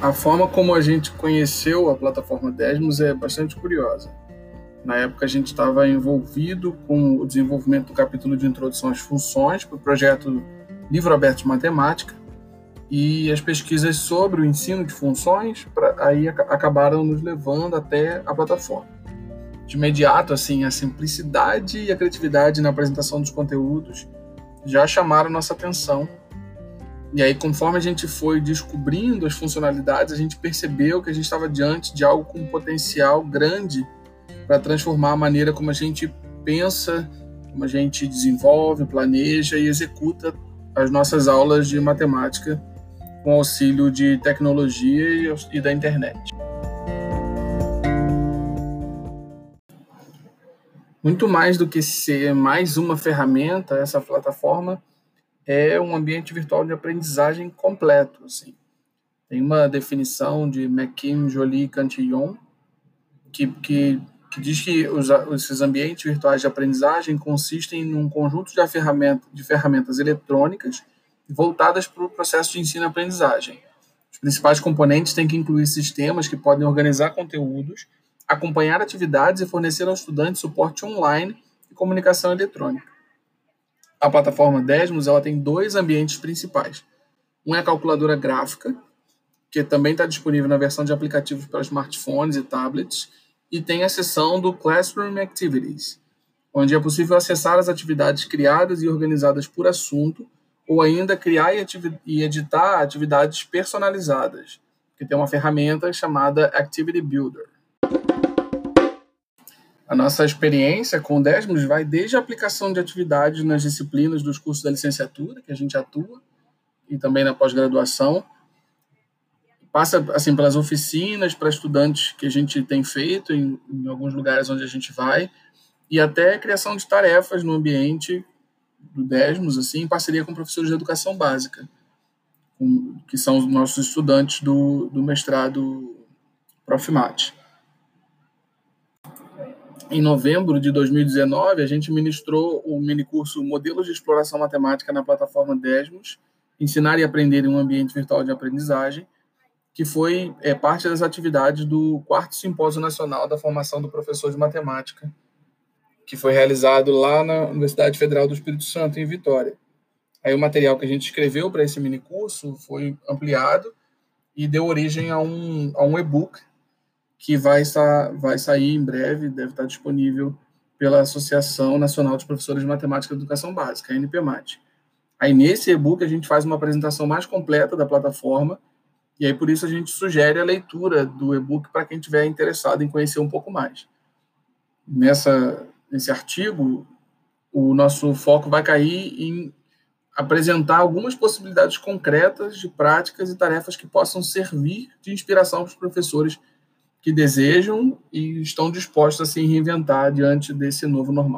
A forma como a gente conheceu a plataforma Desmos é bastante curiosa. Na época, a gente estava envolvido com o desenvolvimento do capítulo de introdução às funções para o projeto Livro Aberto de Matemática e as pesquisas sobre o ensino de funções pra, aí acabaram nos levando até a plataforma. De imediato, assim, a simplicidade e a criatividade na apresentação dos conteúdos já chamaram nossa atenção e aí, conforme a gente foi descobrindo as funcionalidades, a gente percebeu que a gente estava diante de algo com um potencial grande para transformar a maneira como a gente pensa, como a gente desenvolve, planeja e executa as nossas aulas de matemática com auxílio de tecnologia e da internet. Muito mais do que ser mais uma ferramenta, essa plataforma é um ambiente virtual de aprendizagem completo. Assim. Tem uma definição de McKim, Jolie e Cantillon que, que, que diz que os, esses ambientes virtuais de aprendizagem consistem num conjunto de, ferramenta, de ferramentas eletrônicas voltadas para o processo de ensino-aprendizagem. Os principais componentes têm que incluir sistemas que podem organizar conteúdos, acompanhar atividades e fornecer aos estudantes suporte online e comunicação eletrônica. A plataforma Desmos ela tem dois ambientes principais. Um é a calculadora gráfica, que também está disponível na versão de aplicativos para smartphones e tablets, e tem a seção do Classroom Activities, onde é possível acessar as atividades criadas e organizadas por assunto, ou ainda criar e, editar atividades personalizadas, que tem uma ferramenta chamada Activity Builder. A nossa experiência com o Desmos vai desde a aplicação de atividades nas disciplinas dos cursos da licenciatura, que a gente atua, e também na pós-graduação. Passa assim pelas oficinas para estudantes que a gente tem feito em, em alguns lugares onde a gente vai, e até a criação de tarefas no ambiente do Desmos, assim, em parceria com professores de educação básica, com, que são os nossos estudantes do, do mestrado Profimate em novembro de 2019, a gente ministrou o minicurso Modelos de Exploração Matemática na plataforma Desmos, Ensinar e Aprender em um Ambiente Virtual de Aprendizagem, que foi é, parte das atividades do quarto Simpósio Nacional da Formação do Professor de Matemática, que foi realizado lá na Universidade Federal do Espírito Santo, em Vitória. Aí o material que a gente escreveu para esse minicurso foi ampliado e deu origem a um, a um e-book que vai, sa vai sair em breve, deve estar disponível pela Associação Nacional de Professores de Matemática e Educação Básica, a NPMAT. Aí nesse e-book a gente faz uma apresentação mais completa da plataforma e aí por isso a gente sugere a leitura do e-book para quem estiver interessado em conhecer um pouco mais. Nessa nesse artigo, o nosso foco vai cair em apresentar algumas possibilidades concretas de práticas e tarefas que possam servir de inspiração para os professores que desejam e estão dispostos a se reinventar diante desse novo normal.